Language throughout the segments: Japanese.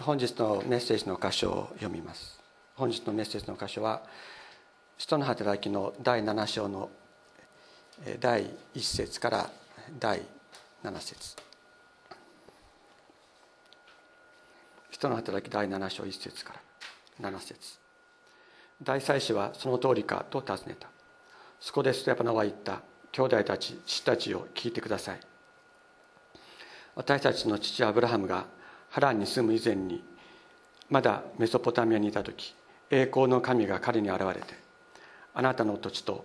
本日のメッセージの箇所を読みます。本日のメッセージの箇所は使徒の働きの第7章の第1節から第7節。人の働き第7章1節から7節。大祭司はその通りかと尋ねた。そこでステパノは言った。兄弟たち父たちを聞いてください。私たちの父アブラハムがハランに住む以前にまだメソポタミアにいた時栄光の神が彼に現れてあなたの土地と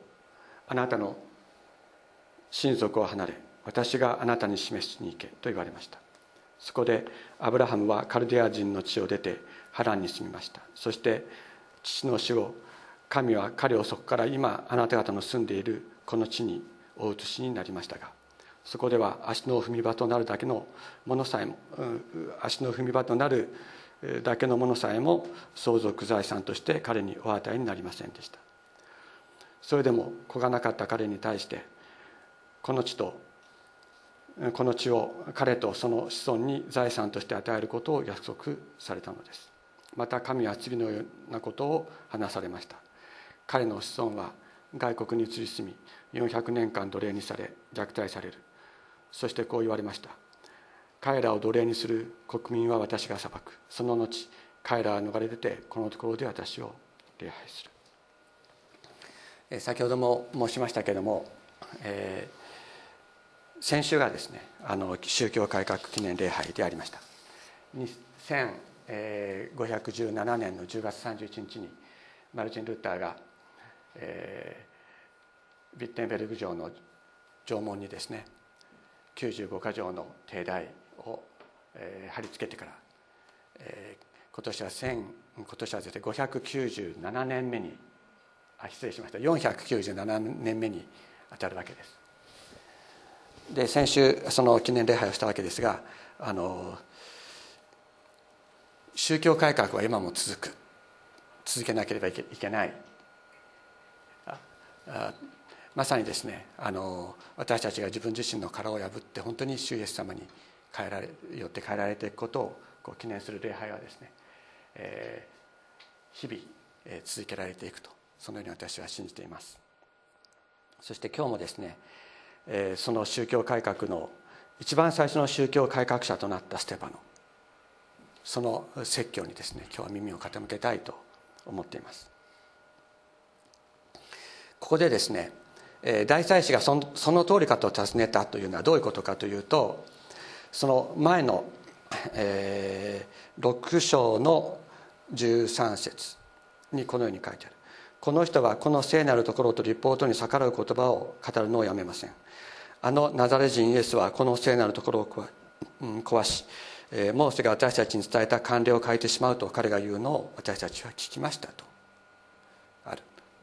あなたの親族を離れ私があなたに示しに行けと言われました。そこでアブラハムはカルディア人の地を出てハランに住みました。そして父の死後神は彼をそこから今あなた方の住んでいるこの地にお移しになりましたがそこでは足の踏み場となるだけのものさえも足の踏み場となるだけのものさえも相続財産として彼にお与えになりませんでした。それでも子がなかった彼に対してこの地とこの地を彼とその子孫に財産として与えることを約束されたのです。また神は次のようなことを話されました。彼の子孫は外国に移り住み400年間奴隷にされ虐待される。そしてこう言われました。彼らを奴隷にする国民は私が裁く。その後彼らは逃れ出てこのところで私を礼拝する。先ほども申しましたけれども、えー、先週がですねあの宗教改革記念礼拝でありました。1517年の10月31日にマルチン・ルッターが、えー、ビッテンベルグ城の城門にですね95か条の定題を、えー、貼り付けてから、えー、今年は1今年はですね597年目にあ失礼しました。497年目に当たるわけです。で先週その記念礼拝をしたわけですがあの宗教改革は今も続く。続けなければいけない。あまさにですねあの私たちが自分自身の殻を破って本当に主イエス様に変えられよって変えられていくことをこう記念する礼拝はですね、えー、日々、えー、続けられていくとそのように私は信じています。そして今日もですね、えー、その宗教改革の一番最初の宗教改革者となったステパノその説教にですね今日は耳を傾けたいと思っています。ここでですね大祭司がそのその通りかと尋ねたというのはどういうことかというとその前の、えー、6章の13節にこのように書いてある。この人はこの聖なるところと立法とに逆らう言葉を語るのをやめません。あのナザレ人イエスはこの聖なるところを壊しモーセが私たちに伝えた慣例を変えてしまうと彼が言うのを私たちは聞きましたと。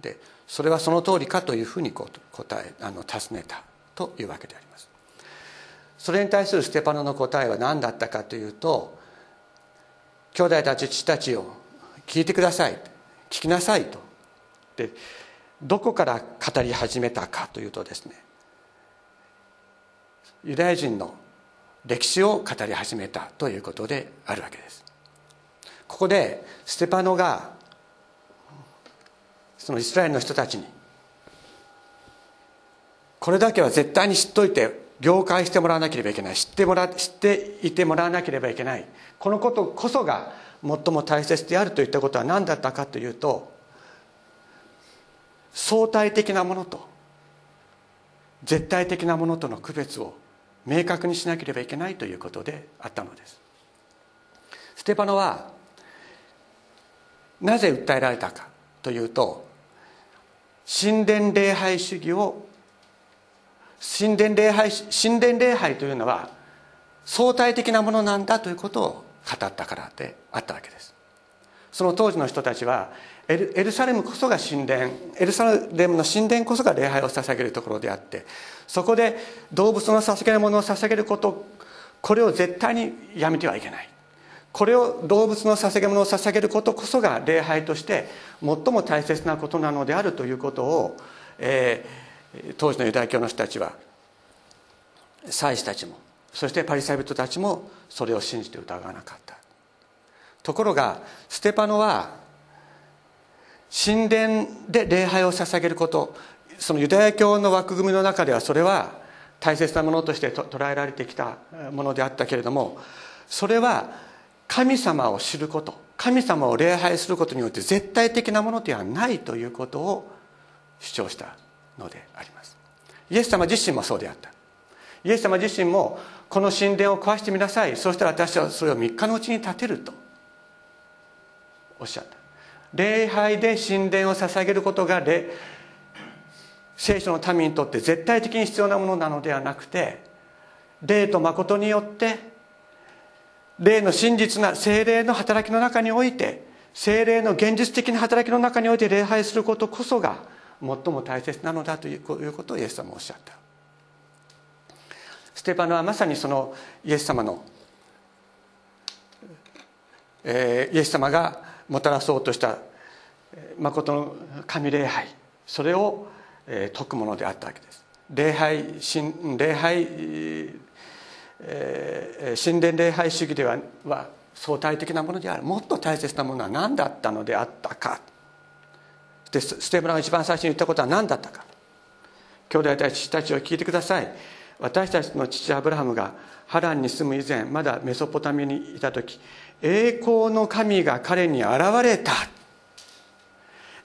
るでそれはその通りかというふうに答えあの尋ねたというわけであります。それに対するステパノの答えは何だったかというと兄弟たち父たちを聞いてください聞きなさいと。でどこから語り始めたかというとですねユダヤ人の歴史を語り始めたということであるわけです。ここでステパノがそのイスラエルの人たちに。これだけは絶対に知っといて了解してもらわなければいけない。知ってもら知っていてもらわなければいけない。このことこそが最も大切であるといったことは何だったかというと相対的なものと絶対的なものとの区別を明確にしなければいけないということであったのです。ステパノはなぜ訴えられたかというと神殿礼拝主義を神殿礼拝神殿礼拝というのは相対的なものなんだということを語ったからであったわけです。その当時の人たちはエルサレムこそが神殿エルサレムの神殿こそが礼拝を捧げるところであってそこで動物の捧げるものを捧げることこれを絶対にやめてはいけない。これを動物の捧げ物を捧げることこそが礼拝として最も大切なことなのであるということを、えー、当時のユダヤ教の人たちは祭司たちもそしてパリサイ人たちもそれを信じて疑わなかった。ところがステパノは神殿で礼拝を捧げることそのユダヤ教の枠組みの中ではそれは大切なものとして捉えられてきたものであったけれどもそれは神様を知ること神様を礼拝することによって絶対的なものではないということを主張したのであります。イエス様自身もそうであった。イエス様自身もこの神殿を壊してみなさい。そうしたら私はそれを3日のうちに建てるとおっしゃった。礼拝で神殿を捧げることが聖書の民にとって絶対的に必要なものなのではなくて霊と誠によって霊の真実な精霊の働きの中において精霊の現実的な働きの中において礼拝することこそが最も大切なのだということをイエス様はおっしゃった。ステパノはまさにそのイエス様の、えー、イエス様がもたらそうとした誠の神礼拝それをえー、説くものであったわけです。礼拝礼拝、えー、神殿礼拝主義ではは相対的なものである。もっと大切なものは何だったのであったか。でステーブラが一番最初に言ったことは何だったか。兄弟たちたちを聞いてください。私たちの父アブラハムがハランに住む以前まだメソポタミアにいた時栄光の神が彼に現れた。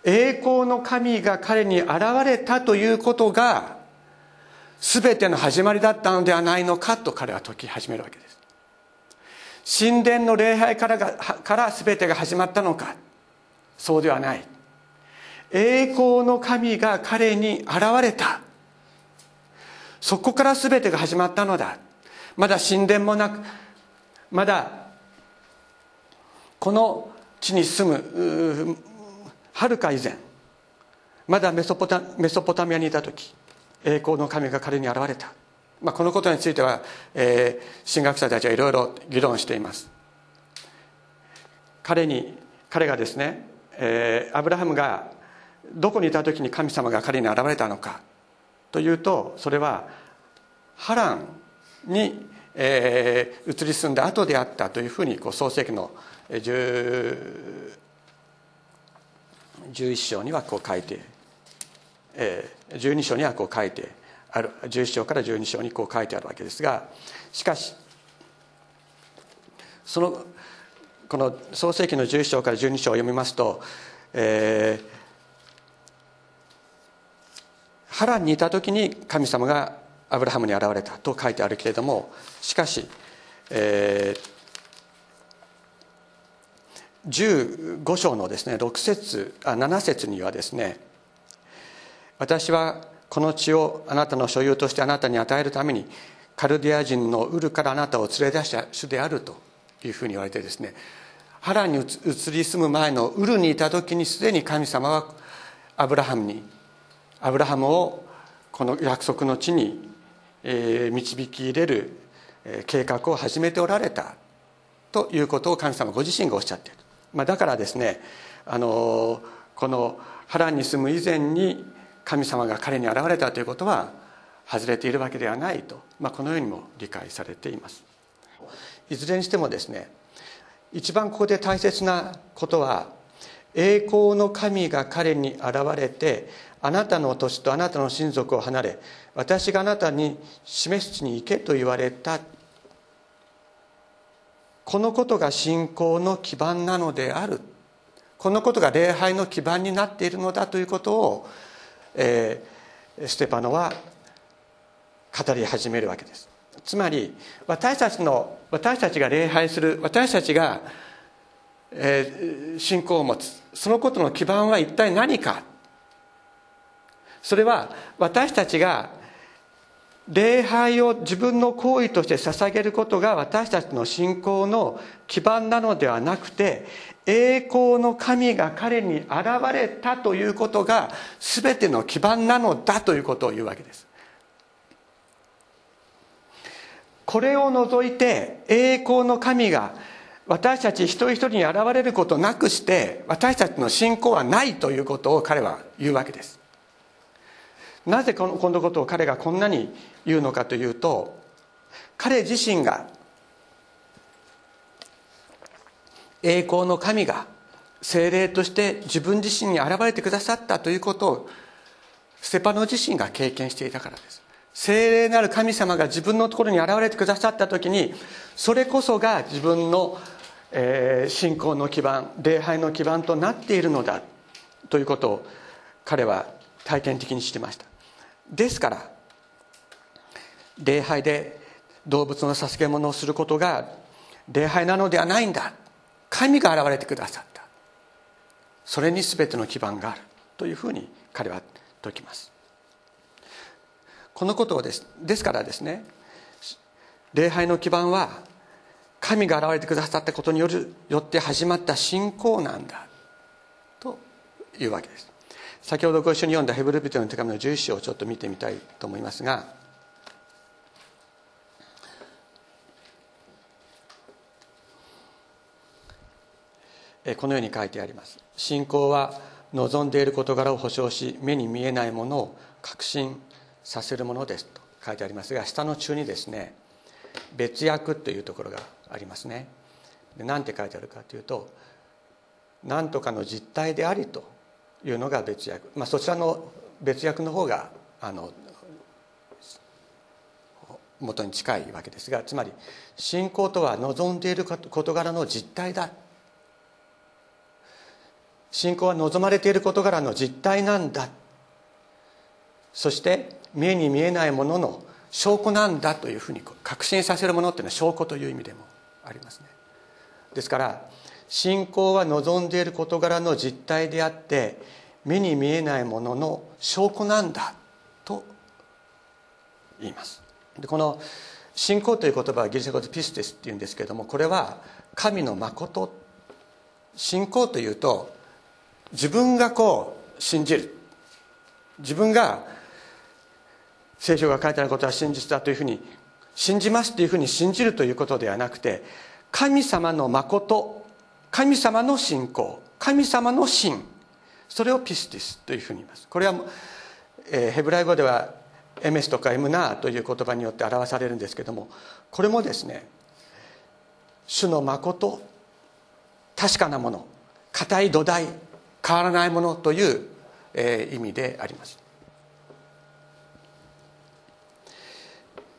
栄光の神が彼に現れたということが全ての始まりだったのではないのかと彼は説き始めるわけです。神殿の礼拝からがから全てが始まったのか。そうではない。栄光の神が彼に現れた。そこから全てが始まったのだ。まだ神殿もなくまだこの地に住むはるか以前まだメソポタメソポタミアにいた時栄光の神が彼に現れた、まあ、このことについては、えー、神学者たちはいろいろ議論しています。彼に彼がですね、えー、アブラハムがどこにいた時に神様が彼に現れたのかというとそれはハランに、えー、移り住んだ後であったというふうにこう創世記の11章にはこう書いて、12章にはこう書いてある11章から12章にこう書いてあるわけですがしかしそのこの創世紀の11章から12章を読みますと、えー、ハランにいた時に神様がアブラハムに現れたと書いてあるけれどもしかし、えー、15章のですね6節あ7節にはですね私はこの地をあなたの所有としてあなたに与えるためにカルディア人のウルからあなたを連れ出した主であるというふうに言われてですねハランに移り住む前のウルにいた時にすでに神様はアブラハムにアブラハムをこの約束の地に導き入れる計画を始めておられたということを神様ご自身がおっしゃっている。まあ、だからですねあのこの波乱に住む以前に神様が彼に現れたということは外れているわけではないと、まあ、このようにも理解されています。いずれにしてもですね一番ここで大切なことは栄光の神が彼に現れてあなたの土地とあなたの親族を離れ私があなたに示す地に行けと言われたこのことが信仰の基盤なのである。このことが礼拝の基盤になっているのだということを、えー、ステパノは語り始めるわけです。つまり私たちの私たちが礼拝する私たちが、えー、信仰を持つそのことの基盤は一体何か。それは私たちが礼拝を自分の行為として捧げることが私たちの信仰の基盤なのではなくて栄光の神が彼に現れたということが全ての基盤なのだということを言うわけです。これを除いて栄光の神が私たち一人一人に現れることなくして私たちの信仰はないということを彼は言うわけです。なぜこのこのことを彼がこんなに言うのかというと彼自身が栄光の神が精霊として自分自身に現れてくださったということをステパノ自身が経験していたからです。精霊なる神様が自分のところに現れてくださった時にそれこそが自分の、えー、信仰の基盤礼拝の基盤となっているのだということを彼は体験的に知りました。ですから礼拝で動物の捧げ物をすることが礼拝なのではないんだ。神が現れてくださった。それに全ての基盤がある。というふうに彼は説きます。このことをです。ですからですね。礼拝の基盤は神が現れてくださったことによるよって始まった信仰なんだ。というわけです。先ほどご一緒に読んだヘブル人の手紙の11章をちょっと見てみたいと思いますがこのように書いてあります。信仰は望んでいる事柄を保証し目に見えないものを確信させるものですと書いてありますが下の中にですね別訳というところがありますね。何て書いてあるかというと何とかの実態でありというのが別訳、まあ、そちらの別訳の方があの元に近いわけですがつまり信仰とは望んでいる事柄の実態だ信仰は望まれている事柄の実態なんだ。そして目に見えないものの証拠なんだというふうに確信させるものっていうのは証拠という意味でもありますね。ですから信仰は望んでいる事柄の実態であって目に見えないものの証拠なんだと言います。でこの信仰という言葉はギリシャ語でピステスっていうんですけどもこれは神の誠。信仰というと自分がこう信じる。自分が聖書が書いてあることは真実だというふうに信じますというふうに信じるということではなくて神様の誠神様の信仰神様の信それをピスティスというふうに言います。これは、えー、ヘブライ語ではエメスとかエムナーという言葉によって表されるんですけどもこれもですね主の誠確かなもの固い土台変わらないものという、えー、意味であります。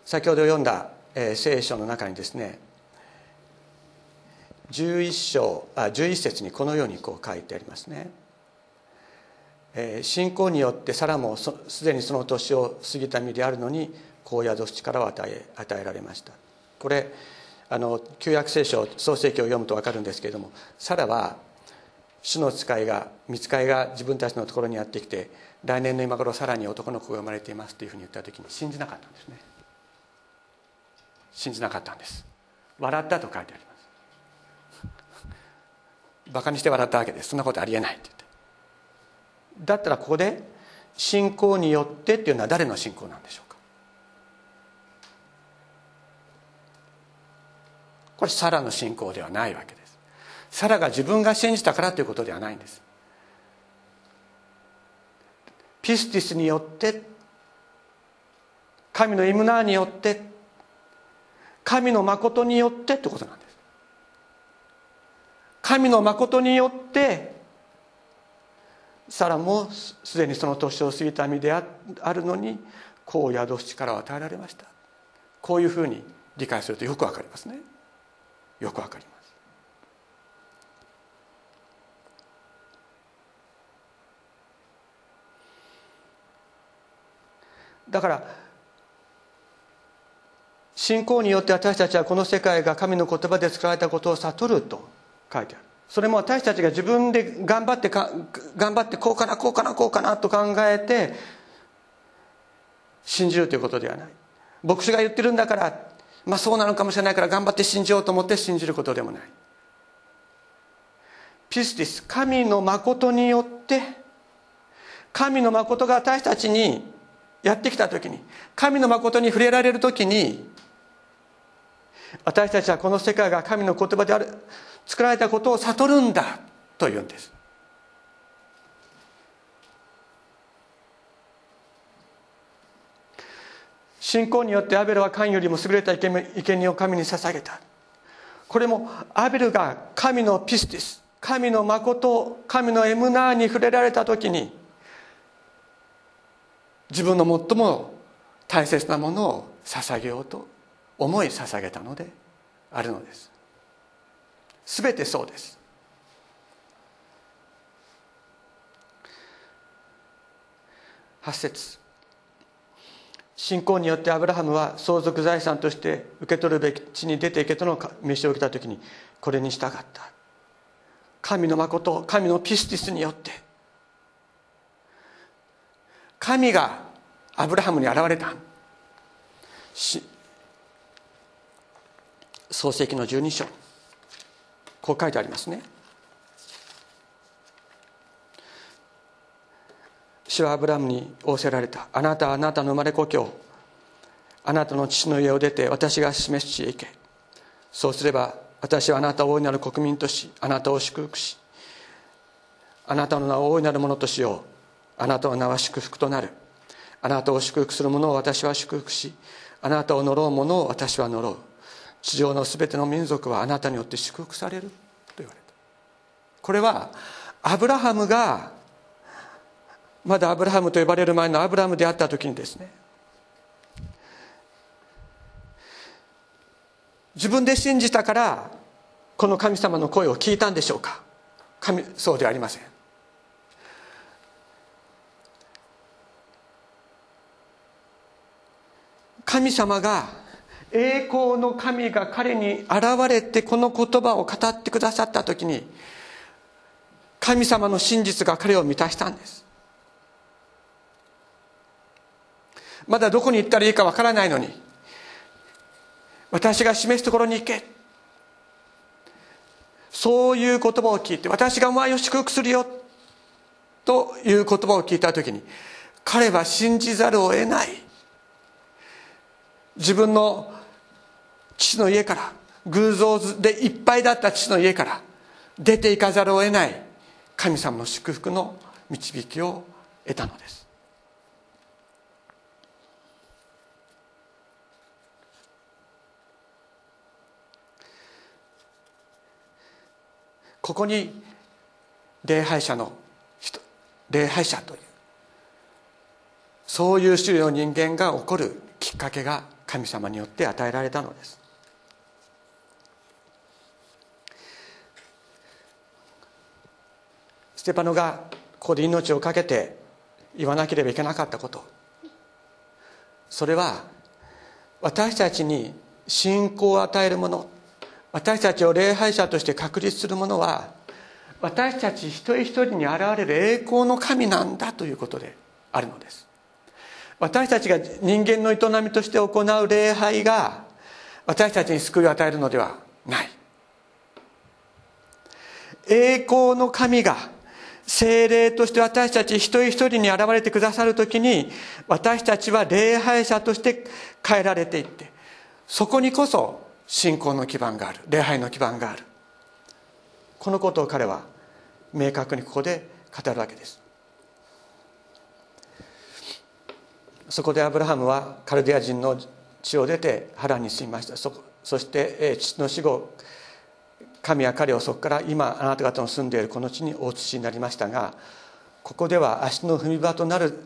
先ほど読んだ、えー、聖書の中にですね11章あ11節にこのようにこう書いてありますね、えー、信仰によってサラもすでにその年を過ぎた身であるのにこう宿す力を与え与えられました。これあの旧約聖書創世記を読むと分かるんですけれどもサラは主の使いが見つかいが自分たちのところにやってきて来年の今頃さらに男の子が生まれていますというふうに言った時に信じなかったんですね。信じなかったんです。笑ったと書いてあります。バカにして笑ったわけです。そんなことありえないって言って。だったらここで信仰によってっていうのは誰の信仰なんでしょうか。これサラの信仰ではないわけです。サラが自分が信じたからということではないんです。ピスティスによって神のイムナーによって神の誠によってってことなんです。神の誠によってサラもすでにその年を過ぎた身であるのに子を宿す力を与えられました。こういうふうに理解するとよくわかりますね。よくわかります。だから信仰によって私たちはこの世界が神の言葉で作られたことを悟ると書いてある。それも私たちが自分で頑張ってか頑張ってこうかなこうかなこうかなと考えて信じるということではない。牧師が言ってるんだからまあそうなのかもしれないから頑張って信じようと思って信じることでもない。ピスティス神の誠によって神の誠が私たちにやってきた時に神の誠に触れられる時に私たちはこの世界が神の言葉である作られたことを悟るんだというんです。信仰によってアベルは神よりも優れた生贄を神に捧げた。これもアベルが神のピスティス神の誠神のエムナーに触れられた時に自分の最も大切なものを捧げようと思い捧げたのであるのです。全てそうです。8節。信仰によってアブラハムは相続財産として受け取るべき地に出ていけとの飯を受けた時にこれに従った。神の誠神のピスティスによって神がアブラハムに現れた。創世記の12章。こう書いてありますね。主はアブラハムに仰せられた。あなたはあなたの生まれ故郷。あなたの父の家を出て私が示す地へ行け。そうすれば私はあなたを大いなる国民としあなたを祝福しあなたの名を大いなるものとしよう。あなたの名は祝福となる。あなたを祝福する者を私は祝福しあなたを呪う者を私は呪う。地上のすべての民族はあなたによって祝福されると言われた。これはアブラハムがまだアブラハムと呼ばれる前のアブラハムであった時にですね自分で信じたからこの神様の声を聞いたんでしょうか。神そうではありません。神様が栄光の神が彼に現れてこの言葉を語ってくださった時に神様の真実が彼を満たしたんです。まだどこに行ったらいいかわからないのに私が示すところに行け。そういう言葉を聞いて私がお前を祝福するよという言葉を聞いた時に彼は信じざるを得ない。自分の父の家から偶像でいっぱいだった父の家から出ていかざるを得ない神様の祝福の導きを得たのです。ここに礼拝者の人礼拝者というそういう種類の人間が起こるきっかけが神様によって与えられたのです。ステパノがここで命を懸けて言わなければいけなかったこと。それは私たちに信仰を与えるもの。私たちを礼拝者として確立するものは私たち一人一人に現れる栄光の神なんだということであるのです。私たちが人間の営みとして行う礼拝が私たちに救いを与えるのではない。栄光の神が精霊として私たち一人一人に現れてくださる時に私たちは礼拝者として変えられていってそこにこそ信仰の基盤がある礼拝の基盤がある。このことを彼は明確にここで語るわけです。そこでアブラハムはカルディア人の地を出てハランに住みました。そそして父の死後神は彼をそこから今あなた方の住んでいるこの地にお移しになりましたがここでは足の踏み場となる、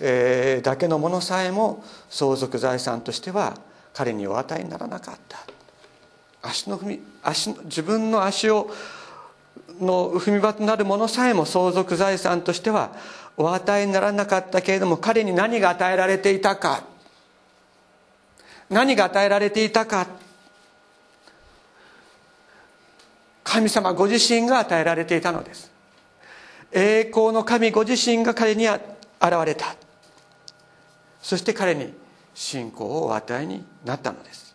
えー、だけのものさえも相続財産としては彼にお与えにならなかった。足の踏み足自分の足をの踏み場となるものさえも相続財産としてはお与えにならなかったけれども彼に何が与えられていたか。何が与えられていたか。神様ご自身が与えられていたのです。栄光の神ご自身が彼に現れた。そして彼に信仰をお与えになったのです。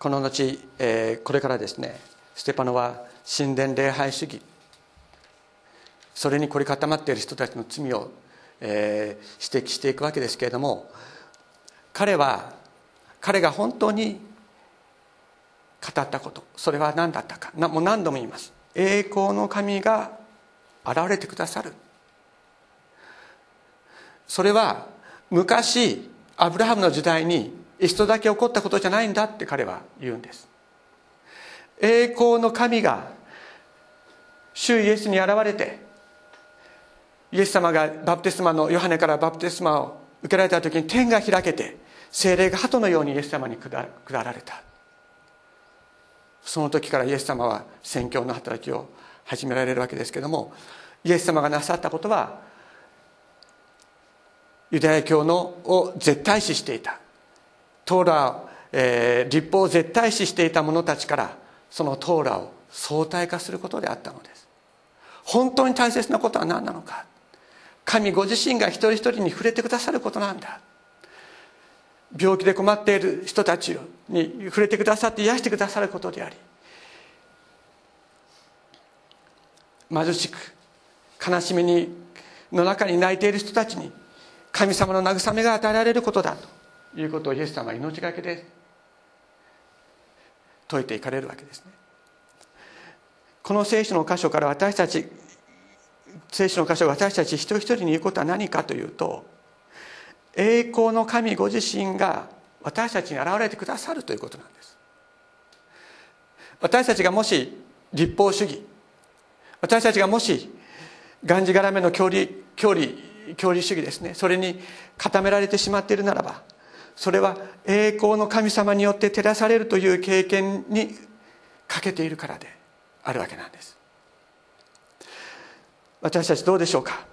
この後、えー、これからですねステパノは神殿礼拝主義それに凝り固まっている人たちの罪を、えー、指摘していくわけですけれども彼は彼が本当に語ったことそれは何だったかなもう何度も言います。栄光の神が現れてくださる。それは昔アブラハムの時代に一度だけ起こったことじゃないんだって彼は言うんです。栄光の神が主イエスに現れてイエス様がバプテスマのヨハネからバプテスマを受けられた時に天が開けて精霊が鳩のようにイエス様に下られた。その時からイエス様は宣教の働きを始められるわけですけどもイエス様がなさったことはユダヤ教のを絶対視していた。トーラ、えー、立法を絶対視していた者たちからそのトーラを相対化することであったのです本当に大切なことは何なのか神ご自身が一人一人に触れてくださることなんだ病気で困っている人たちに触れてくださって癒してくださることであり貧しく悲しみにの中に泣いている人たちに神様の慰めが与えられることだということをイエス様は命がけで説いていかれるわけですね。この聖書の箇所から私たち聖書の箇所が私たち一人一人に言うことは何かというと栄光の神ご自身が私たちに現れてくださるということなんです。私たちがもし立法主義私たちがもしがんじがらめの教理教理教理主義ですねそれに固められてしまっているならばそれは栄光の神様によって照らされるという経験に欠けているからであるわけなんです。私たちどうでしょうか？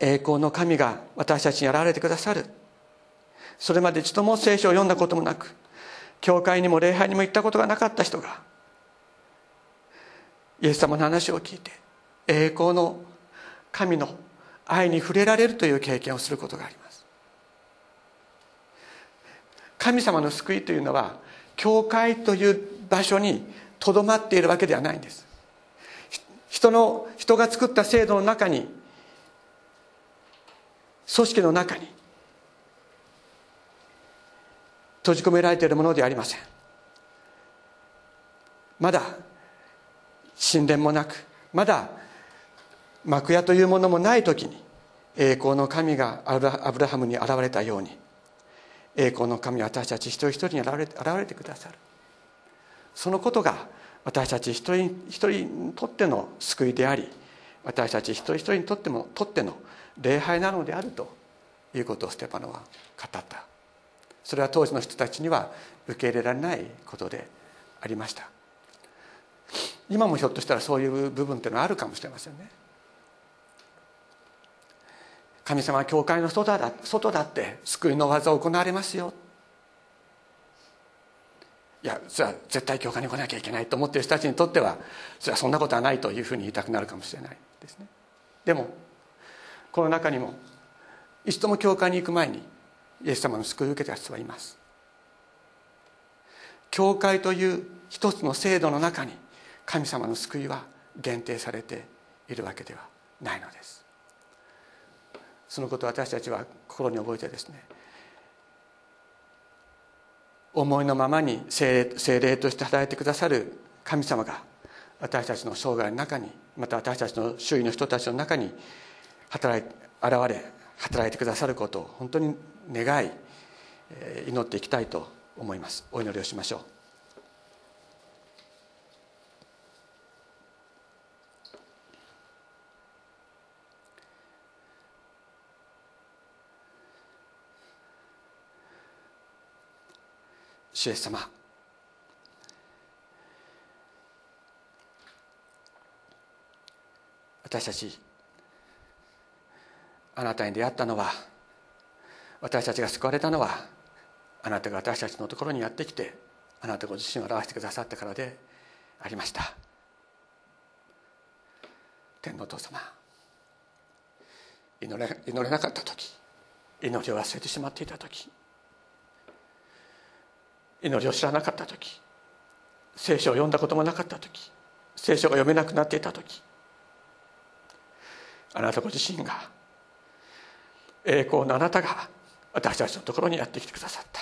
栄光の神が私たちに現れてくださる。それまで一度も聖書を読んだこともなく教会にも礼拝にも行ったことがなかった人がイエス様の話を聞いて栄光の神の愛に触れられるという経験をすることがあります。神様の救いというのは教会という場所にとどまっているわけではないんです。人の人が作った制度の中に組織の中に閉じ込められているものではありません。まだ神殿もなくまだ幕屋というものもない時に栄光の神がアブラハムに現れたように栄光の神私たち一人一人に現れ現れてくださる。そのことが私たち一人一人にとっての救いであり私たち一人一人にとってもとっての礼拝なのであるということをステパノは語った。それは当時の人たちには受け入れられないことでありました。今もひょっとしたらそういう部分っていうのはあるかもしれませんね。神様は教会の外だ外だって救いの技を行われますよ。いやそれは絶対教会に来なきゃいけないと思っている人たちにとってはそれはそんなことはないというふうに言いたくなるかもしれないですね。でもこの中にも一度も教会に行く前にイエス様の救いを受けた人はいます。教会という一つの制度の中に神様の救いは限定されているわけではないのです。そのことを私たちは心に覚えてですね思いのままに精霊として働いてくださる神様が私たちの生涯の中にまた私たちの周囲の人たちの中に働い現れ働いてくださることを本当に願い祈っていきたいと思います。お祈りをしましょう。主イエス様。私たちあなたに出会ったのは私たちが救われたのはあなたが私たちのところにやってきてあなたご自身を表してくださったからでありました。天のお父様祈れ祈れなかった時祈りを忘れてしまっていた時祈りを知らなかった時聖書を読んだこともなかった時聖書が読めなくなっていた時あなたご自身が栄光のあなたが私たちのところにやってきてくださった。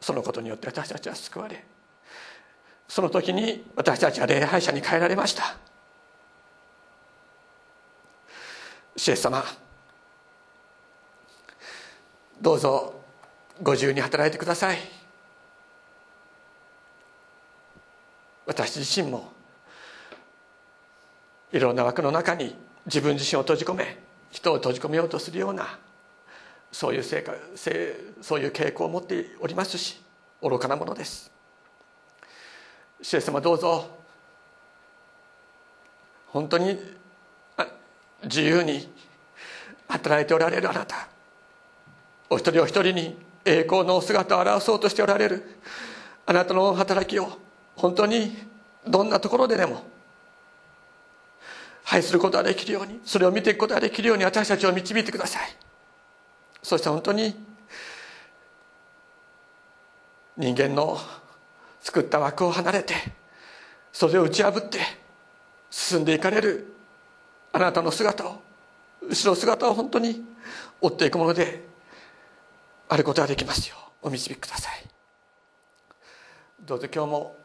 そのことによって私たちは救われその時に私たちは礼拝者に変えられました。シエス様どうぞご自由に働いてください。私自身もいろんな枠の中に自分自身を閉じ込め人を閉じ込めようとするようなそういう性格そういう傾向を持っておりますし愚かなものです。主イエス様どうぞ本当に自由に働いておられるあなた。お一人お一人に栄光のお姿を表そうとしておられるあなたの働きを本当にどんなところででも愛することができるようにそれを見ていくことができるように私たちを導いてください。そして本当に人間の作った枠を離れてそれを打ち破って進んでいかれるあなたの姿を後ろ姿を本当に追っていくものであることができますよお導きください。どうぞ今日も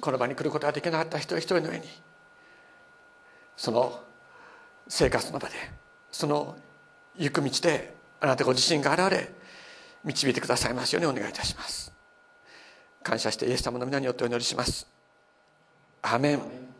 この場に来ることができなかった一人一人の上にその生活の場でその行く道であなたご自身が現れ導いてくださいますようにお願いいたします。感謝してイエス様の皆によってお祈りします。アメン。